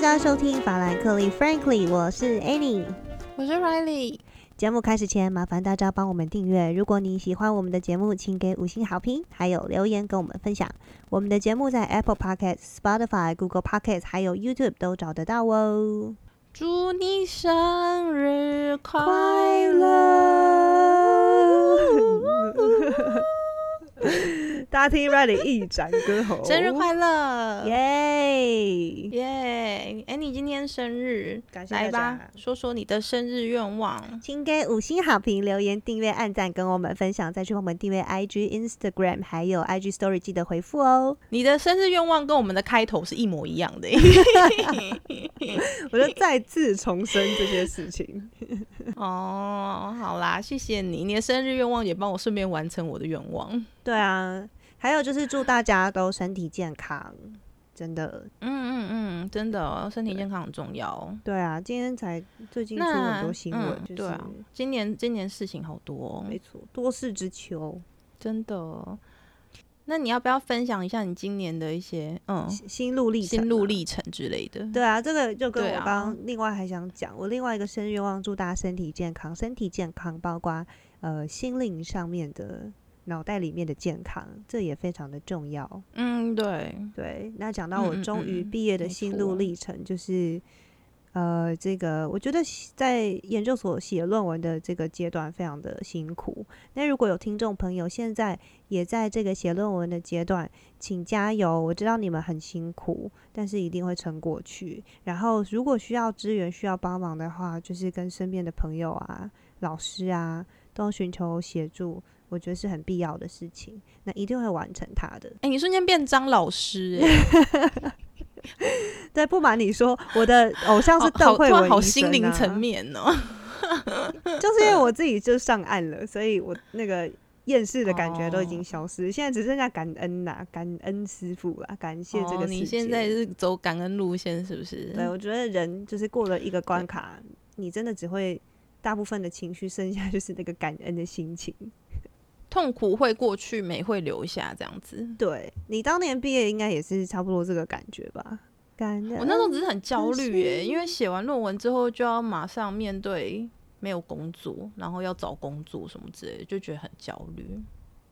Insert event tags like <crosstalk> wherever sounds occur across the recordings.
大家收听法兰克利 Frankly，我是 Annie。我是 Riley。节目开始前，麻烦大家帮我们订阅。如果你喜欢我们的节目，请给五星好评，还有留言跟我们分享。我们的节目在 Apple Podcast、Spotify、Google Podcast 还有 YouTube 都找得到哦。祝你生日快快乐！<laughs> 乐！大家听 Riley 一展歌喉，生日快乐！耶！耶！哎，你今天生日，感谢来吧，说说你的生日愿望。请给五星好评、留言、订阅、按赞，跟我们分享，再去我们订阅 IG、Instagram 还有 IG Story，记得回复哦。你的生日愿望跟我们的开头是一模一样的。<laughs> 我就再次重申这些事情。<laughs> 哦，好啦，谢谢你，你的生日愿望也帮我顺便完成我的愿望。对啊，还有就是祝大家都身体健康，真的。嗯嗯嗯，真的哦、身体健康很重要哦。对啊，今天才最近出很多新闻，嗯就是对啊，今年今年事情好多、哦，没错，多事之秋，真的。那你要不要分享一下你今年的一些嗯心心路历程，心路。历程之类的？对啊，这个就跟我刚刚另外还想讲，我另外一个生日愿望，祝大家身体健康，身体健康包括呃心灵上面的、脑袋里面的健康，这也非常的重要。嗯，对，对，那讲到我终于嗯毕业的心路历程，就是呃，这个我觉得在研究所写论文的这个阶段非常的辛苦。那如果有听众朋友现在也在这个写论文的阶段，请加油！我知道你们很辛苦，但是一定会撑过去。然后如果需要支援、需要帮忙的话，就是跟身边的朋友啊、老师啊，都寻求协助。我觉得是很必要的事情，那一定会完成它的。哎、你瞬间变张老师、<laughs> 哎，<laughs> 对，不瞒你说，我的偶像是邓慧文医生啊心灵层，面哦。就是因为我自己就上岸了，所以我那个厌世的感觉都已经哦消失，现在只剩下感恩呐、感恩师傅啦，感谢这哦，个世界。你现在是走感恩路线是不是？对，我觉得人就是过了一个关卡，你真的只会大部分的情绪剩下就是那个感恩的心情。痛苦会过去，美会留下，这样子。对你当年毕业应该也是差不多这个感觉吧？我那时候只是很焦虑耶，心因为写完论文之后就要马上面对没有工作，然后要找工作什么之类的，就觉得很焦虑。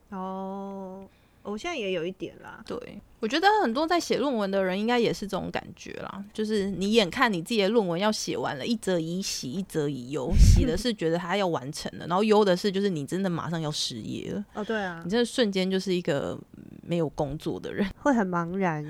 哦，我现在也有一点啦。对，我觉得很多在写论文的人应该也是这种感觉啦，就是你眼看你自己的论文要写完了，一则以喜，一则以忧。喜的是觉得它要完成了，然后忧的是就是你真的马上要失业了，哦，对啊你，真的瞬间就是一个没有工作的人。会很茫然。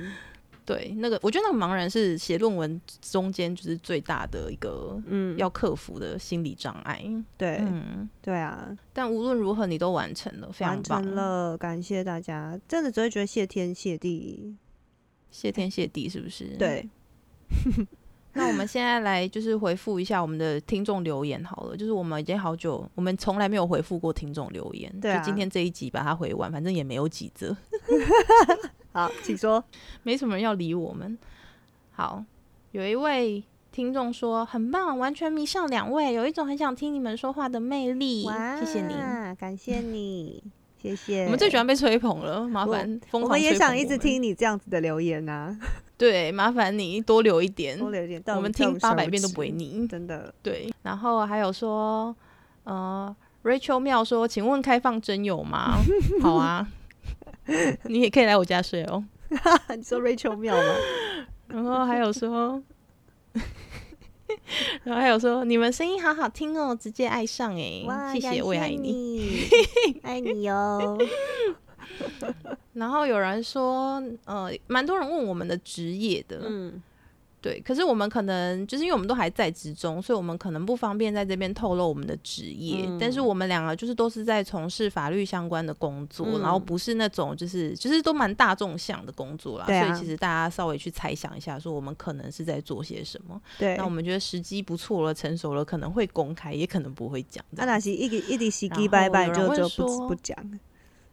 对，那个我觉得那个茫然是写论文中间就是最大的一个嗯，要克服的心理障碍。对、嗯，对啊，但无论如何你都完成了，非常完棒成，了，感谢大家，真的只会觉得谢天谢地。谢天谢地，是不是？。对，<laughs> 那我们现在来就是回复一下我们的听众留言好了，就是我们已经好久，我们从来没有回复过听众留言，对啊就今天这一集把它回完，反正也没有几则，<laughs> 好，请说。没什么人要理我们。好，有一位听众说很棒，完全迷上两位，有一种很想听你们说话的魅力，谢谢你。感谢你，<laughs> 谢谢。我们最喜欢被吹捧了，麻烦疯狂我们也想一直听你这样子的留言啊、<laughs> 对，麻烦你多留一点，多留一点，我们听八百遍都不会指腻。真的。对，然后还有说，呃，Rachel 妙说，请问开放真有吗？<laughs> 好啊，<laughs> 你也可以来我家睡哦。<laughs> 你说 Rachel 妙吗？<laughs> 然后还有说，然后还有说，你们声音好好听哦，直接爱上哎、哇，谢谢，我也爱你。爱你哟。然后有人说，呃，蛮多人问我们的职业的，嗯，对，可是我们可能就是因为我们都还在职中，所以我们可能不方便在这边透露我们的职业。嗯但是我们两个就是都是在从事法律相关的工作，嗯然后不是那种就是就是都蛮大众向的工作啦。啊所以其实大家稍微去猜想一下，说我们可能是在做些什么。对。那我们觉得时机不错了，成熟了，可能会公开，也可能不会讲。那，那是一个一直洗然后鸡拜拜有人会就就不不讲。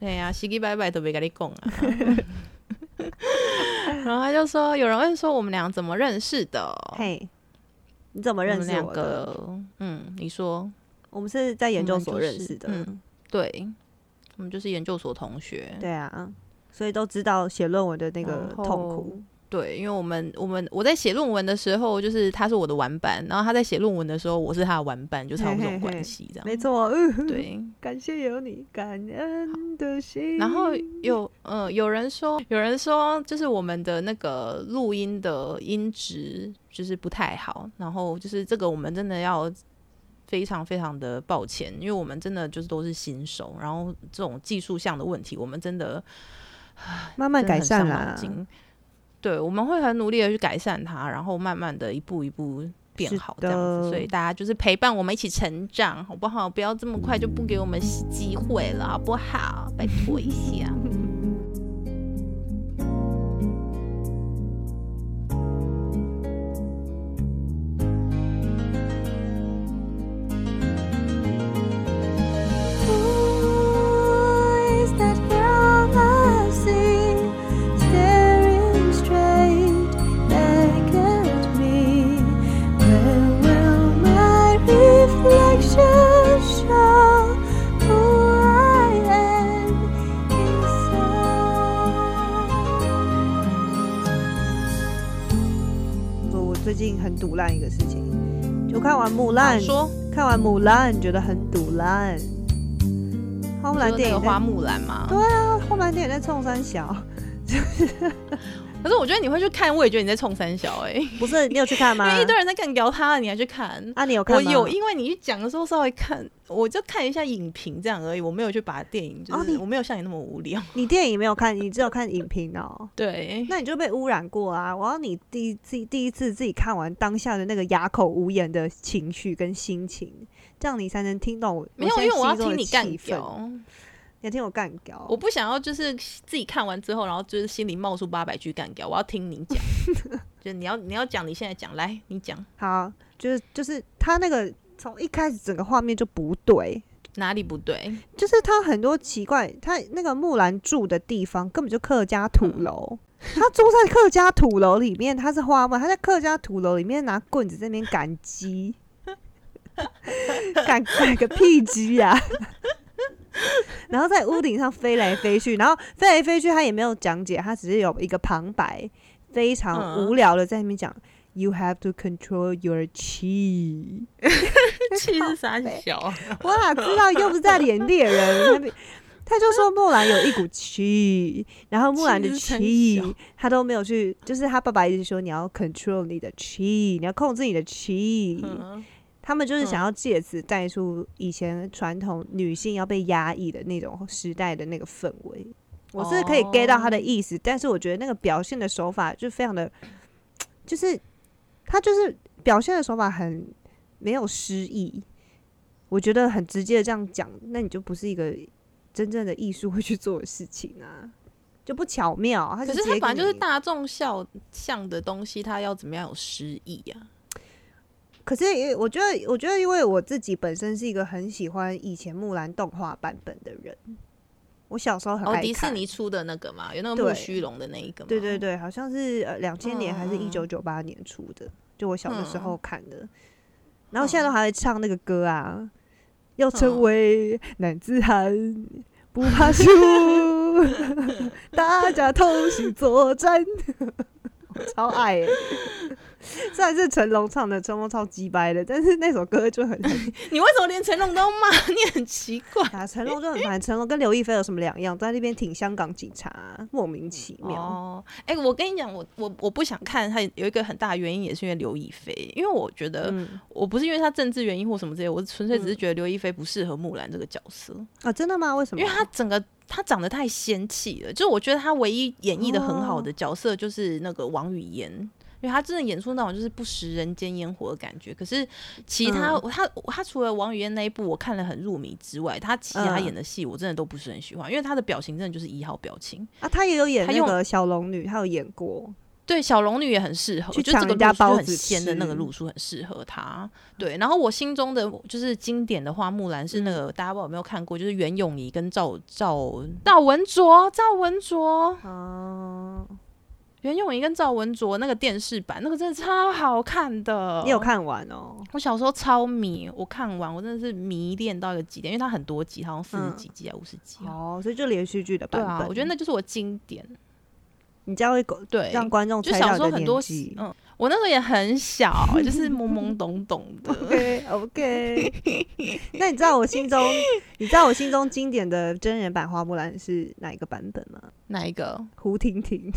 对呀、洗洗拜拜都没跟你讲啊。<laughs> <laughs> 然后他就说，有人问说我们俩怎么认识的？嘿，你怎么认识我嗯，你说我们是在研究所认识的。嗯对，我们就是研究所同学。对啊，所以都知道写论文的那个痛苦。对，因为我们我们我在写论文的时候，就是他是我的玩伴，然后他在写论文的时候，我是他的玩伴，就差不多这种关系这样。没错，嗯，对，感谢有你，感恩的心。然后有呃有人说，有人说就是我们的那个录音的音质就是不太好，然后就是这个我们真的要非常非常的抱歉，因为我们真的就是都是新手，然后这种技术项的问题，我们真的慢慢改善啦。啦。对，我们会很努力的去改善它，然后慢慢的一步一步变好这样子。所以大家就是陪伴我们一起成长，好不好？不要这么快就不给我们机会了，好不好？拜托一下。<laughs> 毒烂一个事情，就看完木兰，说看完木兰觉得很堵烂。花木兰电影花木兰吗？对啊，花木兰电影在冲山小。<laughs> 可是我觉得你会去看，我也觉得你在冲三小哎。<laughs> 不是你有去看吗？因为一堆人在干聊他，你还去看？啊，你有看我有，因为你去讲的时候稍微看，我就看一下影评这样而已，我没有去把电影，就是我没有像你那么无聊。你电影没有看，你只有看影评哦。<laughs> 对，那你就被污染过啊！我要你第一次第一次自己看完当下的那个哑口无言的情绪跟心情，这样你才能听懂我。没有，因为我要听你干掉。你听我干掉，我不想要就是自己看完之后，然后就是心里冒出八百句干掉。我要听你讲，<laughs> 就你要你要讲，你现在讲来，你讲好，就是就是他那个从一开始整个画面就不对，哪里不对？就是他很多奇怪，他那个木兰住的地方根本就客家土楼，他住在客家土楼里面，他是花木，他在客家土楼里面拿棍子在那边赶鸡，<laughs> <laughs> 赶赶个屁鸡呀！<laughs> 然后在屋顶上飞来飞去，然后飞来飞去，他也没有讲解，他只是有一个旁白，非常无聊的在那边讲，You have to control your chi，<laughs> 气是啥小？<laughs> 我哪知道？又不是在演猎人，他就说木兰有一股气，然后木兰的气，他都没有去，就是他爸爸一直说你要 control 你的气，你要控制你的气。他们就是想要借此带出以前传统女性要被压抑的那种时代的那个氛围。我是可以 get 到他的意思，但是我觉得那个表现的手法就非常的，就是他就是表现的手法很没有诗意。我觉得很直接的这样讲，那你就不是一个真正的艺术会去做的事情啊，就不巧妙。可是他反正就是大众笑像的东西，他要怎么样有诗意呀？可是，我觉得，我觉得，因为我自己本身是一个很喜欢以前木兰动画版本的人，我小时候很爱看迪士尼出的那个嘛，有那个木须龙的那一个，对对对，好像是呃两千年还是一九九八年出的，就我小的时候看的，然后现在都还会唱那个歌啊，要成为男子汉，不怕输，<laughs> <laughs> 大家同心作战，<laughs> 我超爱。<laughs> 虽然是成龙唱的，成龙超鸡掰的，但是那首歌就很 <laughs>…… 你为什么连成龙都骂？<laughs> 你很奇怪啊！成龙就很烦，成龙跟刘亦菲有什么两样？在那边挺香港警察，莫名其妙。哦，哎，我跟你讲，我我我不想看他，有一个很大的原因也是因为刘亦菲，因为我觉得我不是因为他政治原因或什么之类，我纯粹只是觉得刘亦菲不适合木兰这个角色啊！真的吗？为什么？因为他整个他长得太仙气了，就我觉得他唯一演绎的很好的角色就是那个王语嫣。因为他真的演出那种就是不食人间烟火的感觉，可是其他他他除了王语嫣那一部我看了很入迷之外，他其他演的戏我真的都不是很喜欢，因为他的表情真的就是一号表情啊。他也有演那个小龙女，他有演过，对小龙女也很适合，就抢人家包很鲜的那个路数很适合他。对，然后我心中的就是经典的花木兰是那个大家不知道有没有看过，就是袁咏仪跟赵赵赵文卓赵文卓哦。袁咏仪跟赵文卓那个电视版，那个真的超好看的。你有看完哦？我小时候超迷，我看完我真的是迷恋到一个极点，因为它很多集，好像四十几集啊，五十集哦，所以就连续剧的版本。对啊，我觉得那就是我经典。你这样会对让观众就小时候很多集。嗯，我那时候也很小，<laughs> 就是懵懵懂懂的。OK OK，<laughs> 那你知道我心中，你知道我心中经典的真人版花木兰是哪一个版本吗？哪一个？胡婷婷。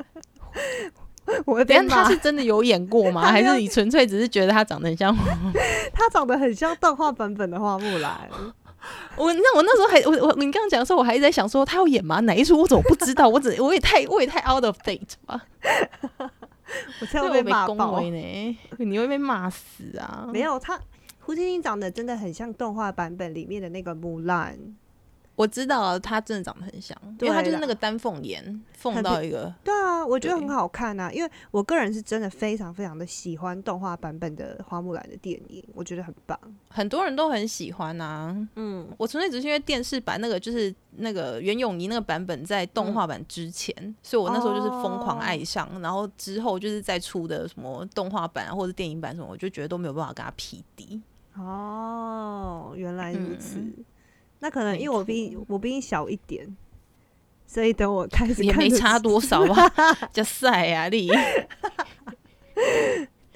<laughs> 我会被骂等下他是，真的有演过吗？<laughs> 还是你纯粹只是觉得他长得很像 <laughs> 他？长得很像动画版本的花木兰。我那我那时候还我我你刚刚讲的时候，我还一直在想说他要演吗？哪一出我怎么不知道？我只我也太我也太 out of date 吧？我才会会被骂。维呢，你会被骂死啊！没有他，胡晶晶长得真的很像动画版本里面的那个木兰。我知道他真的长得很像，因为他就是那个丹凤眼，凤到一个对啊，我觉得很好看啊，因为我个人是真的非常非常的喜欢动画版本的花木兰的电影，我觉得很棒。很多人都很喜欢啊。嗯，我纯粹只是因为电视版那个就是那个袁咏仪那个版本在动画版之前，所以我那时候就是疯狂爱上，然后之后就是再出的什么动画版啊或者电影版什么，我就觉得都没有办法跟他匹敌。哦，原来如此。嗯那可能因为我比你我比你小一点，所以等我开始也没差多少吧，叫赛啊你。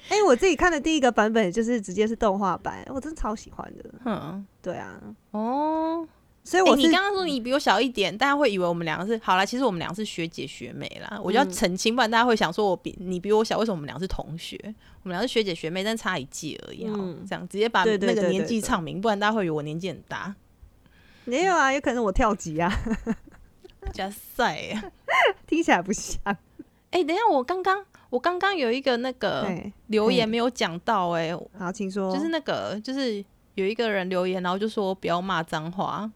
哎、我自己看的第一个版本就是直接是动画版，我真的超喜欢的。嗯，对啊，哦，欸所以我是、你刚刚说你比我小一点，大家会以为我们两个是好啦，其实我们两个是学姐学妹啦。我就要嗯澄清，不然大家会想说我比你比我小，为什么我们俩是同学？我们俩是学姐学妹，但差一届而已哈。嗯这样直接把那个年纪唱明，不然大家会以为我年纪很大。没有啊，有可能我跳级啊，<laughs> 加赛啊！听起来不像。哎、等一下，我刚刚我刚刚有一个那个，留言嗯没有讲到、哎，好，请说。就是那个就是有一个人留言，然后就说不要骂脏话。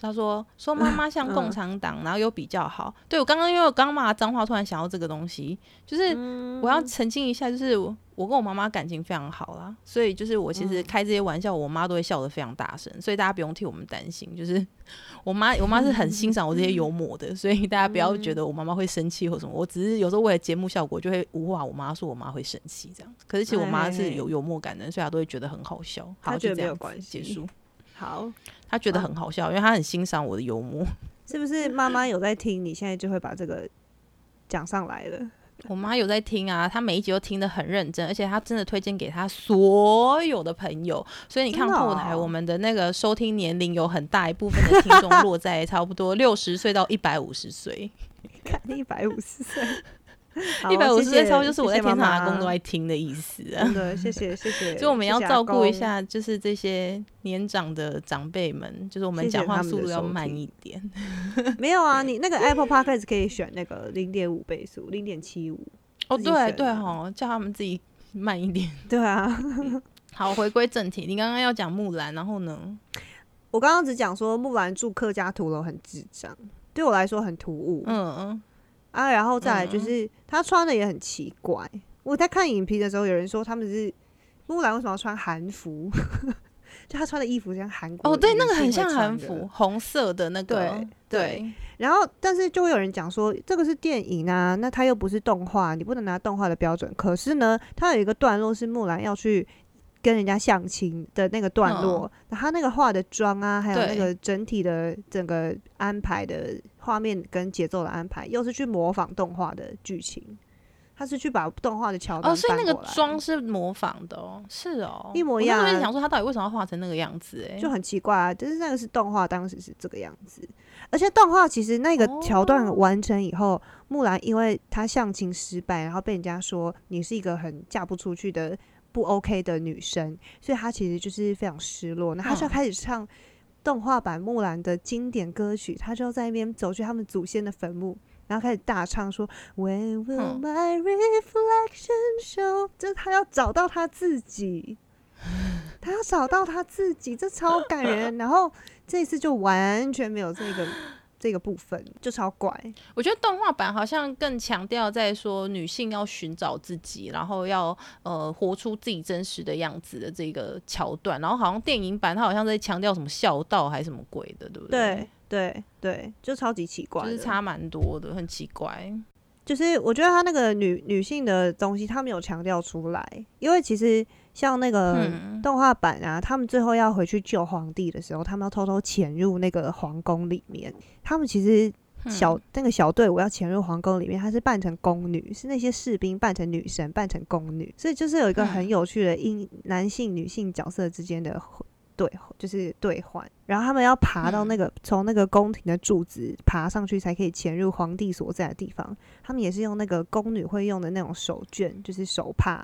他说说妈妈像共嗯产党，然后又比较好。对我刚刚因为我刚骂脏话，突然想到这个东西，就是嗯我要澄清一下，就是我我跟我妈妈感情非常好啦，所以就是我其实嗯开这些玩笑，我妈都会笑得非常大声，所以大家不用替我们担心。就是 <laughs> 我妈我妈是很欣赏我这些幽默的，所以大家不要觉得我妈妈会生气或什么。我只是有时候为了节目效果，就会无话我妈说我妈会生气这样。可是其实我妈是有幽默感的，所以她都会觉得很好笑。好，她觉得没有就这样关系结束。好，她觉得很好笑，因为她很欣赏我的幽默。是不是妈妈有在听？你现在就会把这个讲上来了。我妈有在听啊，她每一集都听得很认真，而且她真的推荐给她所有的朋友。所以你看后台，<laughs> 哦我们的那个收听年龄有很大一部分的听众落在差不多六十岁到一百五十岁。<laughs> 看一百五十岁，<laughs> 好 <laughs> 一百五十岁差不多就是我在天堂阿公都在听的意思啊。真的，谢谢谢谢。<laughs> 所以我们要照顾一。下，就是这些年长的长辈们，就是我们讲话速度要慢一点。<laughs> 没有啊，你那个 Apple Podcast 可以选那个零点五倍速，零点七五。哦，对对哈，叫他们自己慢一点。对啊，好，回归正题，你刚刚要讲木兰，然后呢？我刚刚只讲说木兰住客家土楼很智障，对我来说很突兀。嗯嗯，啊，然后再来就嗯是他穿的也很奇怪。我在看影评的时候，有人说他们是木兰为什么要穿韩服？<laughs> 就他穿的衣服像韩国哦，对，那个很像韩服，红色的那个，对对，然后，但是就会有人讲说，这个是电影啊，那它又不是动画，你不能拿动画的标准。可是呢，它有一个段落是木兰要去跟人家相亲的那个段落，那他那个化的妆啊，还有那个整体的整个安排的画面跟节奏的安排，又是去模仿动画的剧情。他是去把动画的桥段哦，所以那个妆是模仿的哦，是哦，一模一样啊一直想说他到底为什么要画成那个样子？哎，就很奇怪啊，就是那个是动画，当时是这个样子，而且动画其实那个桥段哦完成以后，木兰因为她相亲失败，然后被人家说你是一个很嫁不出去的不 OK 的女生，所以她其实就是非常失落，那她就要开始唱动画版木兰的经典歌曲，她就在那边走去他们祖先的坟墓。然后开始大唱说，When will 嗯 my reflection show？就是她要找到她自己，她要找到她自己，这超感人。然后这一次就完全没有这个这个部分，就超怪。我觉得动画版好像更强调在说女性要寻找自己，然后要呃活出自己真实的样子的这个桥段，然后好像电影版它好像在强调什么孝道还是什么鬼的，对不对对对对，就超级奇怪，就是差蛮多的，很奇怪。就是我觉得他那个女女性的东西，他没有强调出来，因为其实像那个嗯。动画版啊，他们最后要回去救皇帝的时候，他们要偷偷潜入那个皇宫里面，他们其实小那个小队伍要潜入皇宫里面，他是扮成宫女，是那些士兵扮成女神，扮成宫女，所以就是有一个很有趣的因男性、女性角色之间的对，就是兑换。然后他们要爬到那个从那个宫廷的柱子爬上去，才可以潜入皇帝所在的地方。他们也是用那个宫女会用的那种手绢，就是手帕，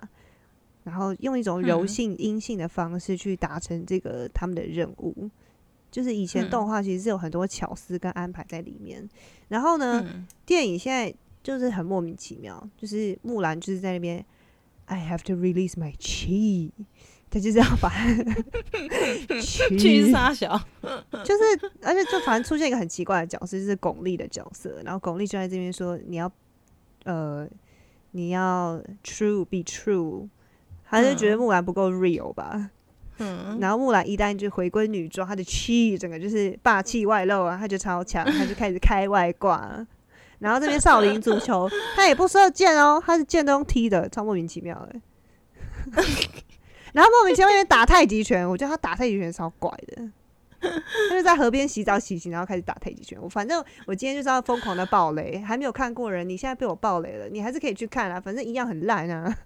然后用一种柔性、阴性的方式去达成这个他们的任务。就是以前动画其实是有很多巧思跟安排在里面，然后呢，电影现在就是很莫名其妙，就是木兰就是在那边，I have to release my chi，<laughs> 他就是要把 <laughs> 去杀小，就是而且就反正出现一个很奇怪的角色，就是巩俐的角色，然后巩俐就在这边说你要呃你要 true be true，还是觉得木兰不够 real 吧。嗯，然后木兰一旦就回归女装，她的气整个就是霸气外露啊，她就超强，她就开始开外挂。<laughs> 然后这边少林足球，她也不射箭哦，她是箭都用踢的，超莫名其妙的。<laughs> 然后莫名其妙打太极拳，我觉得他打太极拳超怪的。他就在河边洗澡洗洗，然后开始打太极拳。我反正我今天就是要疯狂的暴雷，还没有看过人，你现在被我暴雷了，你还是可以去看啊，反正一样很烂啊。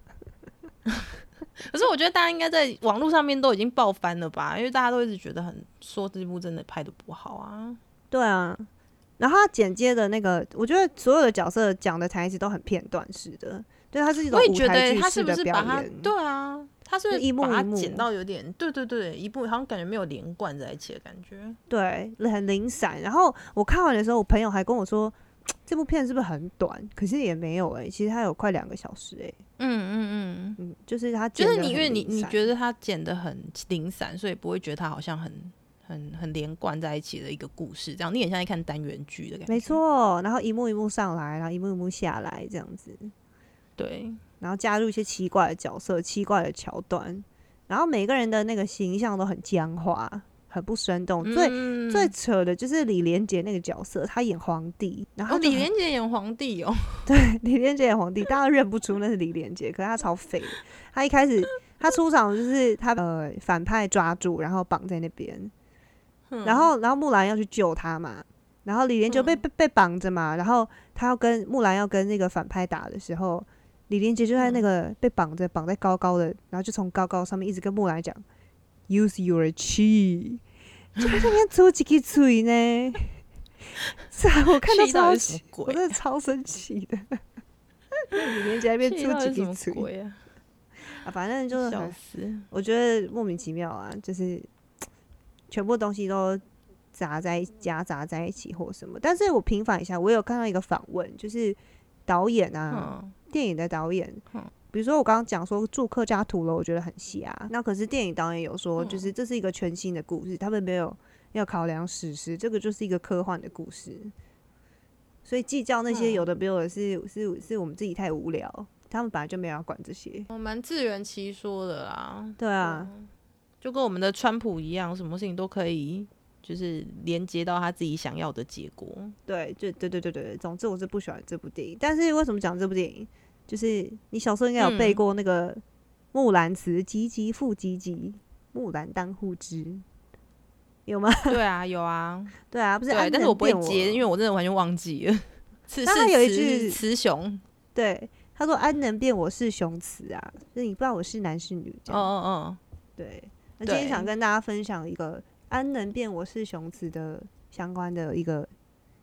可是我觉得大家应该在网络上面都已经爆翻了吧？因为大家都一直觉得很说这部真的拍的不好啊。对啊，然后他剪接的那个，我觉得所有的角色讲的台词都很片段式的，对，他是一种舞台剧式的表演。对啊，他是一幕一幕剪到有点，对对对，一部好像感觉没有连贯在一起的感觉。对，很零散。然后我看完的时候，我朋友还跟我说。<tsk> 这部片是不是很短？可是也没有哎，其实它有快两个小时哎。嗯嗯嗯嗯，就是它就是你因为你你觉得它剪的很零散，所以不会觉得它好像很很很连贯在一起的一个故事，这样你很像在看单元剧的感觉。没错，然后一幕一幕上来，然后一幕一幕下来这样子。对，然后加入一些奇怪的角色、奇怪的桥段，然后每个人的那个形象都很僵化。很不生动，最最扯的就是李连杰那个角色，他演皇帝，然后李连杰演皇帝哦，<laughs> 对，李连杰演皇帝，大家认不出那是李连杰，可是他超废，他一开始他出场就是他呃反派抓住，然后绑在那边，然后然后木兰要去救他嘛，然后李连杰被被被绑着嘛，然后他要跟木兰要跟那个反派打的时候，李连杰就在那个被绑着绑在高高的，然后就从高高上面一直跟木兰讲。Use your chi，就在那边出几个嘴呢？<laughs> 是啊，我看到超气，我真的超生气的。里面 <laughs> 在那边出几个嘴啊！啊，反正就是很，我觉得莫名其妙啊，就是全部东西都杂在夹杂在一起或什么。但是我平反一下，我有看到一个访问，就是导演啊，电影的导演。比如说我刚刚讲说住客家土楼，我觉得很瞎。那可是电影导演有说，就是这是一个全新的故事，他们没有要考量史实，这个就是一个科幻的故事。所以计较那些有的没有的是是是我们自己太无聊，他们本来就没有要管这些。我蛮自圆其说的啦。对啊，就跟我们的川普一样，什么事情都可以就是连接到他自己想要的结果。对，就对对对对对。总之我是不喜欢这部电影，但是为什么讲这部电影？就是你小时候应该有背过那个《木兰辞》，唧唧复唧唧，木兰当户织，有吗？对啊，<laughs> 有啊，对啊，不是，但是我不会接，因为我真的完全忘记了。<laughs> 他有一句雌雄，对，他说“安能辨我是雄雌啊？”就是你不知道我是男是女。哦哦哦，对。那今天想跟大家分享一个“安能辨我是雄雌”的相关的一个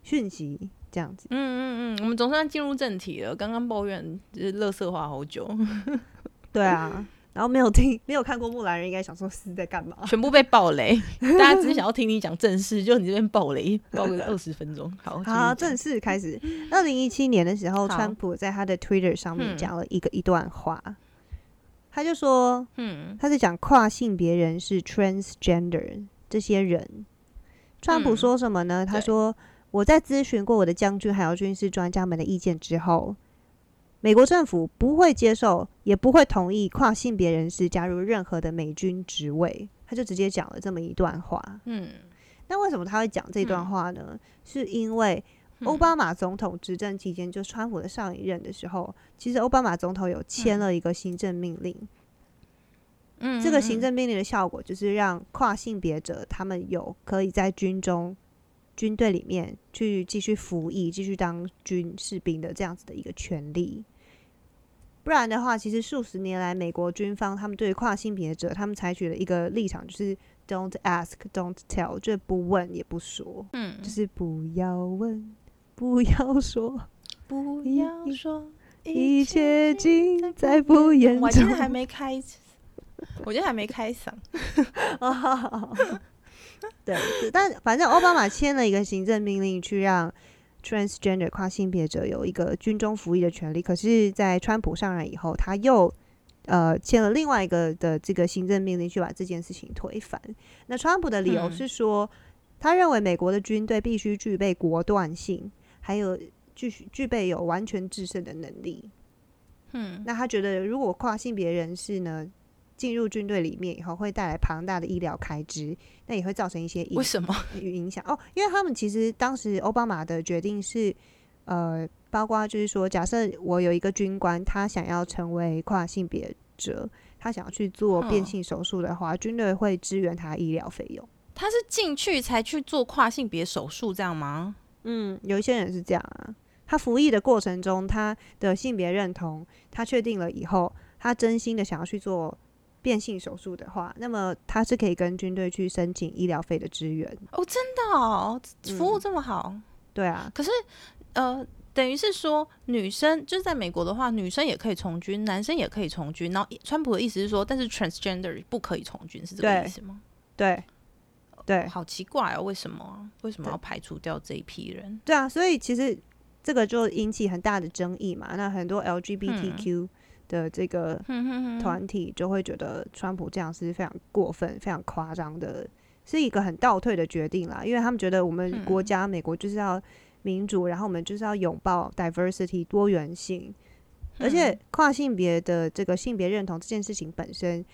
讯息。这样子，嗯嗯嗯，我们总算进入正题了。刚刚抱怨就是乐色话好久，<laughs> 对啊，然后没有听没有看过木兰人，应该想说是在干嘛？全部被暴雷，<laughs> 大家只是想要听你讲正事，就你这边暴雷，暴个 <laughs> 二十分钟。好，好，正式开始。二零一七年的时候，川普在他的 Twitter 上面讲了一个一段话，他就说，嗯，他在讲跨性别人是 transgender 这些人。川普说什么呢？他说。我在咨询过我的将军还有军事专家们的意见之后，美国政府不会接受，也不会同意跨性别人士加入任何的美军职位。他就直接讲了这么一段话。嗯，那为什么他会讲这段话呢？是因为奥巴马总统执政期间，就川普的上一任的时候，其实奥巴马总统有签了一个行政命令。嗯，这个行政命令的效果就是让跨性别者他们有可以在军中。军队里面去继续服役、继续当军士兵的这样子的一个权利。不然的话，其实数十年来，美国军方他们对跨性别者，他们采取了一个立场，就是 “Don't ask, don't tell”，就是不问也不说，嗯，就是不要问，不要说，不要说一切尽在不言中我今天。还没开，我今天还没开嗓。<laughs> <laughs> 对，但反正奥巴马签了一个行政命令，去让 transgender 跨性别者有一个军中服役的权利。可是，在川普上任以后，他又呃签了另外一个的这个行政命令，去把这件事情推翻。那川普的理由嗯是说，他认为美国的军队必须具备果断性，还有具具备有完全制胜的能力。嗯，那他觉得，如果跨性别人士呢进入军队里面以后，会带来庞大的医疗开支，那也会造成一些影为什么？与 <laughs> 影响哦，因为他们其实当时奥巴马的决定是，呃，包括就是说，假设我有一个军官，他想要成为跨性别者，他想要去做变嗯性手术的话，军队会支援他医疗费用。他是进去才去做跨性别手术这样吗？嗯，有一些人是这样啊，他服役的过程中，他的性别认同他确定了以后，他真心的想要去做变性手术的话，那么他是可以跟军队去申请医疗费的支援。哦，真的哦，服务嗯这么好。对啊，可是，呃，等于是说，女生就是在美国的话，女生也可以从军，男生也可以从军。然后，川普的意思是说，但是 transgender 不可以从军，是这个意思吗？对，对，好奇怪哦，为什么啊？为什么要排除掉这一批人？对啊，所以其实这个就引起很大的争议嘛。那很多 LGBTQ 的这个团体就会觉得川普这样是非常过分、非常夸张的，是一个很倒退的决定啦。因为他们觉得我们国嗯家、美国就是要民主，然后我们就是要拥抱 diversity 多元性，而且嗯跨性别的这个性别认同这件事情本身，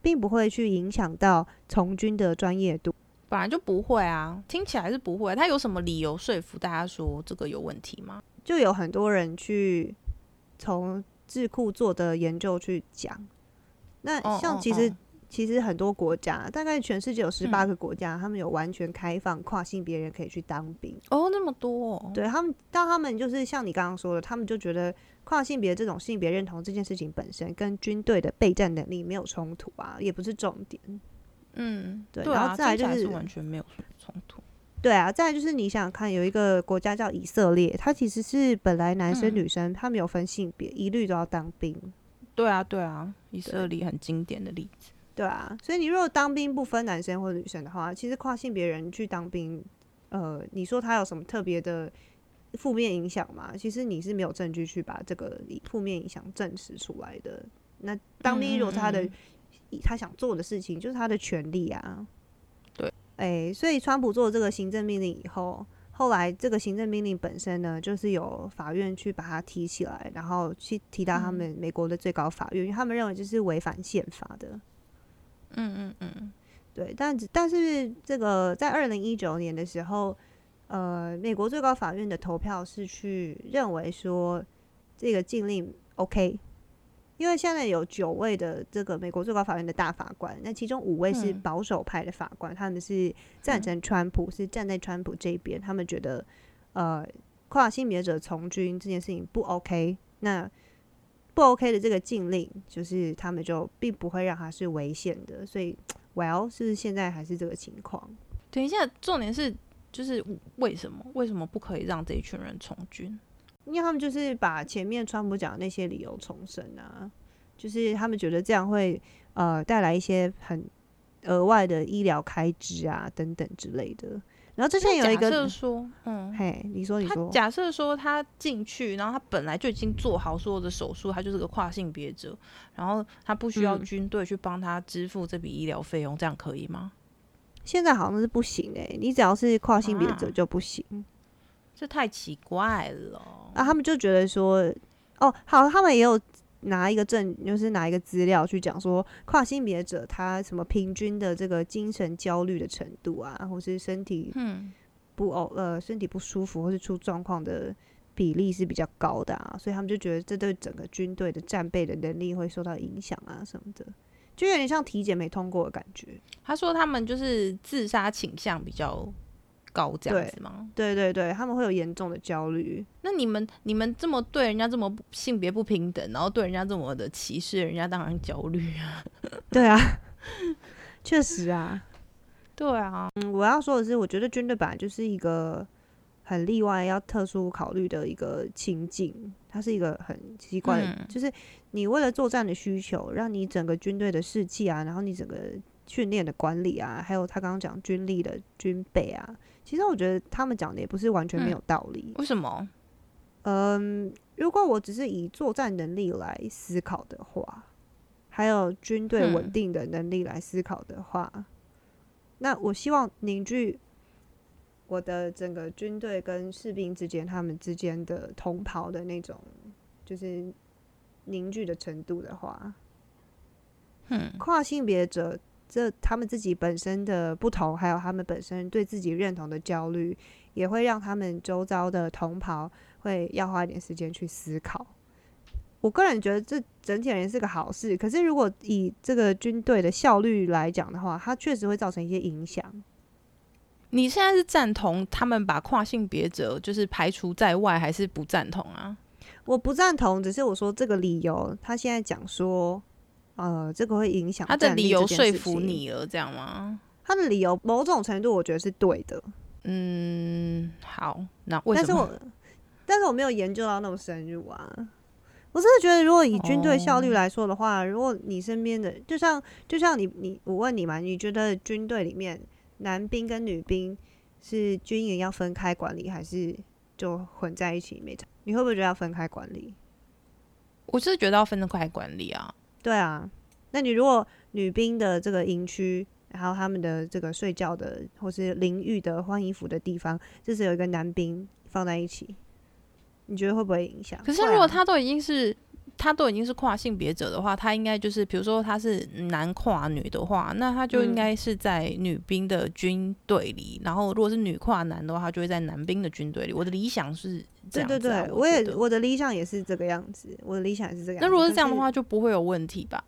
并不会去影响到从军的专业度。本来就不会啊，听起来是不会。他有什么理由说服大家说这个有问题吗？就有很多人去从智库做的研究去讲。那像其实、哦其实很多国家，大概全世界有十八嗯个国家，他们有完全开放跨性别人可以去当兵。哦，那么多、哦，对他们，但他们就是像你刚刚说的，他们就觉得跨性别这种性别认同这件事情本身跟军队的备战能力没有冲突啊，也不是重点。嗯，对然后再来就是完全没有冲突。对啊，再来就是你想想看，有一个国家叫以色列，它其实是本来男生嗯女生他没有分性别，一律都要当兵。对啊，对啊，以色列很经典的例子。对啊，所以你如果当兵不分男生或女生的话，其实跨性别人去当兵，呃，你说他有什么特别的负面影响吗？其实你是没有证据去把这个负面影响证实出来的。那当兵如果是他的、嗯他想做的事情，就是他的权利啊。对，哎、所以川普做这个行政命令以后，后来这个行政命令本身呢，就是有法院去把它提起来，然后去提到他嗯们美国的最高法院，因为他们认为这是违反宪法的。嗯嗯嗯，对，但但是这个在二零一九年的时候，呃，美国最高法院的投票是去认为说这个禁令 OK，因为现在有九位的这个美国最高法院的大法官，那其中五位是嗯保守派的法官，他们是赞成川普，是站在川普这边，他们觉得呃跨性别者从军这件事情不 OK，那。不 OK 的这个禁令，就是他们就并不会让它是违宪的，所以 Well，是不是现在还是这个情况？等一下，重点是就是为什么为什么不可以让这一群人从军？因为他们就是把前面川普讲的那些理由重申啊，就是他们觉得这样会呃带来一些很额外的医疗开支啊等等之类的。然后之前有一假设个，说，嗯，嘿，你说你说，他假设说他进去，然后他本来就已经做好所有的手术，他就是个跨性别者，然后他不需要嗯军队去帮他支付这笔医疗费用，这样可以吗？现在好像是不行诶、你只要是跨性别者啊就不行。这太奇怪了。啊，他们就觉得说，哦，好，他们也有拿一个证，就是拿一个资料去讲说，跨性别者他什么平均的这个精神焦虑的程度啊，或是身体嗯，不哦呃身体不舒服或是出状况的比例是比较高的啊，所以他们就觉得这对整个军队的战备的能力会受到影响啊什么的，就有点像体检没通过的感觉。他说他们就是自杀倾向比较高这样子吗？对对对，他们会有严重的焦虑。那你们你们这么对人家这么性别不平等，然后对人家这么的歧视，人家当然焦虑啊。<laughs> <laughs> 对啊，确实啊，对啊。嗯，我要说的是，我觉得军队本来就是一个很例外、要特殊考虑的一个情境，它是一个很奇怪的，就是你为了作战的需求，让你整个军队的士气啊，然后你整个训练的管理啊，还有他刚刚讲军力的军备啊，其实我觉得他们讲的也不是完全没有道理。为什么？嗯，如果我只是以作战能力来思考的话。还有军队稳定的能力来思考的话，那我希望凝聚我的整个军队跟士兵之间他们之间的同袍的那种，就是凝聚的程度的话，嗯，跨性别者这他们自己本身的不同，还有他们本身对自己认同的焦虑，也会让他们周遭的同袍会要花一点时间去思考。我个人觉得这整体而言是个好事，可是如果以这个军队的效率来讲的话，它确实会造成一些影响。你现在是赞同他们把跨性别者就是排除在外，还是不赞同啊？我不赞同，只是我说这个理由，他现在讲说，呃，这个会影响他的理由说服你了，这样吗？他的理由某种程度我觉得是对的。嗯，好，那为什么？但是我但是我没有研究到那么深入啊。我真的觉得，如果以军队效率来说的话，如果你身边的就像就像你你我问你嘛，你觉得军队里面男兵跟女兵是军营要分开管理，还是就混在一起？没差，你会不会觉得要分开管理？我是觉得要分开管理啊。对啊，那你如果女兵的这个营区，然后他们的这个睡觉的或是淋浴的换衣服的地方，就是有一个男兵放在一起。你觉得会不会影响？可是如果他都已经是他都已经是跨性别者的话，他应该就是比如说他是男跨女的话，那他就应该是在女兵的军队里。然后如果是女跨男的话，他就会在男兵的军队里。我的理想是这样，对对对，我也我的理想也是这个样子。我的理想也是这样。那如果是这样的话，就不会有问题吧？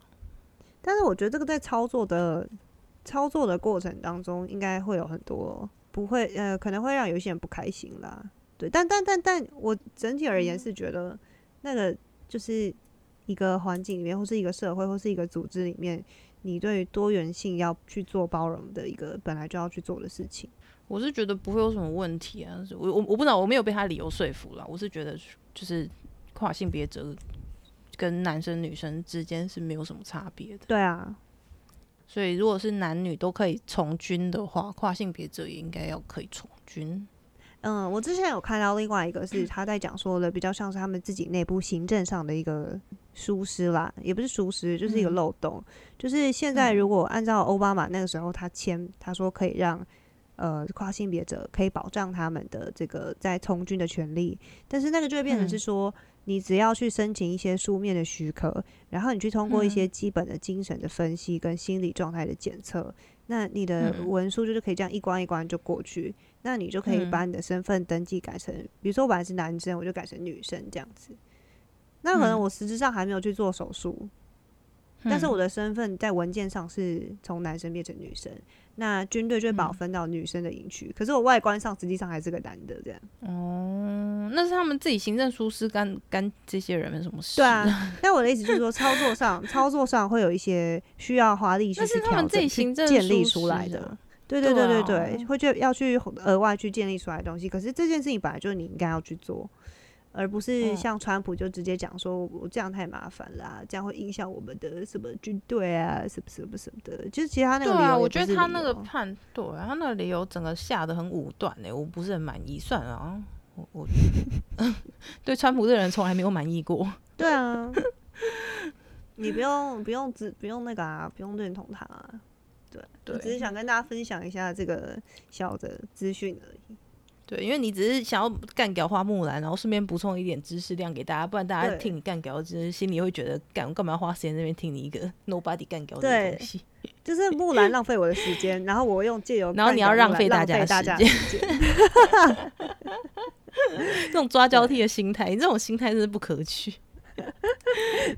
但是我觉得这个在操作的操作的过程当中，应该会有很多不会呃，可能会让有些人不开心啦。对，但但但但我整体而言是觉得，那个就是一个环境里面，或是一个社会，或是一个组织里面，你对多元性要去做包容的一个本来就要去做的事情。我是觉得不会有什么问题啊，我我我不知道，我没有被他理由说服了。我是觉得就是跨性别者跟男生女生之间是没有什么差别的。对啊，所以如果是男女都可以从军的话，跨性别者也应该要可以从军。嗯，我之前有看到另外一个是他在讲说的，比较像是他们自己内部行政上的一个疏失啦，也不是疏失，就是一个漏洞。就是现在如果按照奥巴马那个时候他签，他说可以让呃跨性别者可以保障他们的这个在从军的权利，但是那个就会变成是说，你只要去申请一些书面的许可，然后你去通过一些基本的精神的分析跟心理状态的检测。那你的文书就是可以这样一关一关就过去，那你就可以把你的身份登记改成，比如说我本来是男生，我就改成女生这样子。那可能我实质上还没有去做手术，但是我的身份在文件上是从男生变成女生。那军队就会把我分到女生的营区，可是我外观上实际上还是个男的这样。哦，那是他们自己行政疏失，干干这些人什么事？对啊，<laughs> 但我的意思就是说，操作上操作上会有一些需要花力气去调整、去建立出来的。对对对对对，会去要去额外去建立出来的东西。可是这件事情本来就是你应该要去做。而不是像川普就直接讲说，我这样太麻烦啦，这样会影响我们的什么军队啊，什么什么什么的。就是其他那个理由，我觉得他那个判，对他那个理由整个下的很武断诶，我不是很满意。算了啊，我我 <laughs> 对川普这人从来没有满意过。<laughs> 对啊，你不用不用只不用那个啊，不用认同他。对我，只是想跟大家分享一下这个小的资讯而已。对，因为你只是想要干掉花木兰，然后顺便补充一点知识量给大家，不然大家听你干掉，就是心里会觉得干干嘛要花时间那边听你一个 <laughs> nobody 干掉的东西。就是木兰浪费我的时间，然后我用借由 <laughs> 然后你要浪费大家的时间，<laughs> 这种抓交替的心态，你这种心态真是不可取。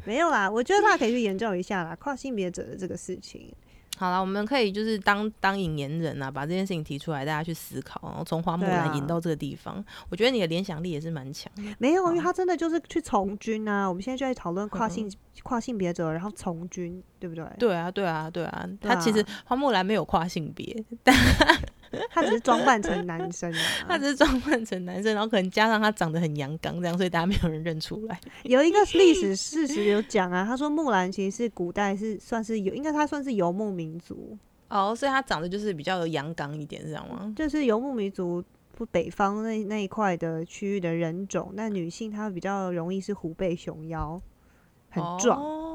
没有啦，我觉得他可以去研究一下啦，跨性别者的这个事情。好了，我们可以就是当当引言人啊，把这件事情提出来，大家去思考，然后从花木兰引到这个地方。我觉得你的联想力也是蛮强。没有，因为他真的就是去从军啊。我们现在就在讨论跨嗯性、跨性别者，然后从军，对不对？对啊，对啊，对啊，他其实啊花木兰没有跨性别，<laughs> 他只是装扮成男生啊。<laughs> 他只是装扮成男生，然后可能加上他长得很阳刚，这样，所以大家没有人认出来。<laughs> 有一个历史事实有讲啊，他说木兰其实是古代是算是游，应该他算是游牧民族，哦，所以他长得就是比较阳刚一点，这样吗？就是游牧民族不北方那那一块的区域的人种，那女性她比较容易是虎背熊腰，很壮，哦，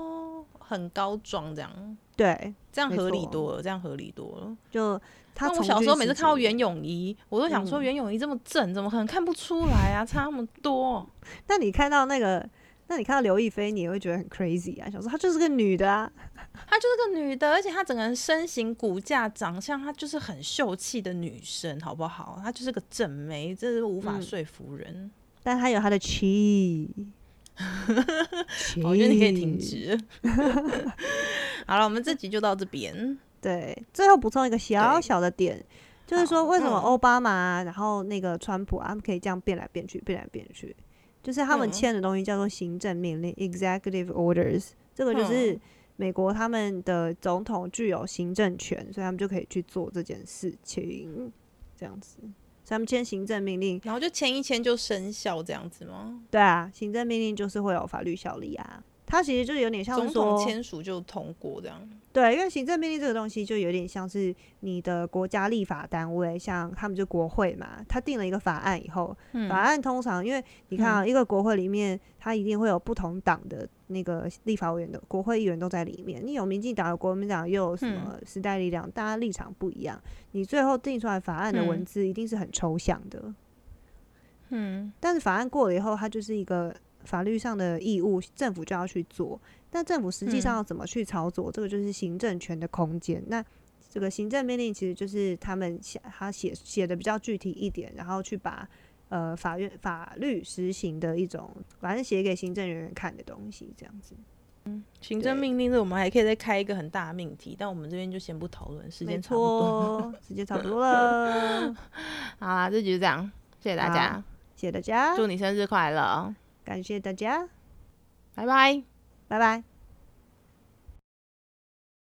很高壮，这样，对，这样合理多了，这样合理多了。就她那我小时候每次看到袁咏仪，我都想说嗯袁咏仪这么正，怎么可能看不出来啊？差那么多。<laughs> 那你看到那个，那你看到刘亦菲，你也会觉得很 crazy 啊，想说她就是个女的啊，她就是个女的，而且她整个人身形、骨架、长相，她就是很秀气的女生，好不好？她就是个正妹，这是无法嗯说服人。但她有她的气。我觉得你可以停止。<laughs> 好了，我们这集就到这边。对，最后补充一个小小的点，就是说为什么嗯奥巴马啊、然后那个川普啊，他们可以这样变来变去、变来变去，就是他们嗯签的东西叫做行政命令 （executive orders），这个就是嗯美国他们的总统具有行政权，所以他们就可以去做这件事情，这样子。所以他们签行政命令，然后就签一签就生效这样子吗？对啊，行政命令就是会有法律效力啊。它其实就有点像总统，签署就通过这样。对，因为行政命令这个东西就有点像是你的国家立法单位，像他们就国会嘛，他定了一个法案以后，嗯法案通常因为你看啊，一个国会里面，它一定会有不同党的那个立法委员的国会议员都在里面，你有民进党、有国民党，又有什么时代力量，大家立场不一样，你最后定出来法案的文嗯字一定是很抽象的，嗯，但是法案过了以后，它就是一个法律上的义务，政府就要去做。但政府实际上嗯要怎么去操作，这个就是行政权的空间。那这个行政命令其实就是他们写他写写的比较具体一点，然后去把呃法院法律实行的一种，反正写给行政人员看的东西，这样子。行政命令这我们还可以再开一个很大的命题，但我们这边就先不讨论，时间差不多。错，<laughs> 时间差不多了，<laughs> 好啦，这集就这样，谢谢大家，谢谢大家，祝你生日快乐，感谢大家，拜拜。拜拜。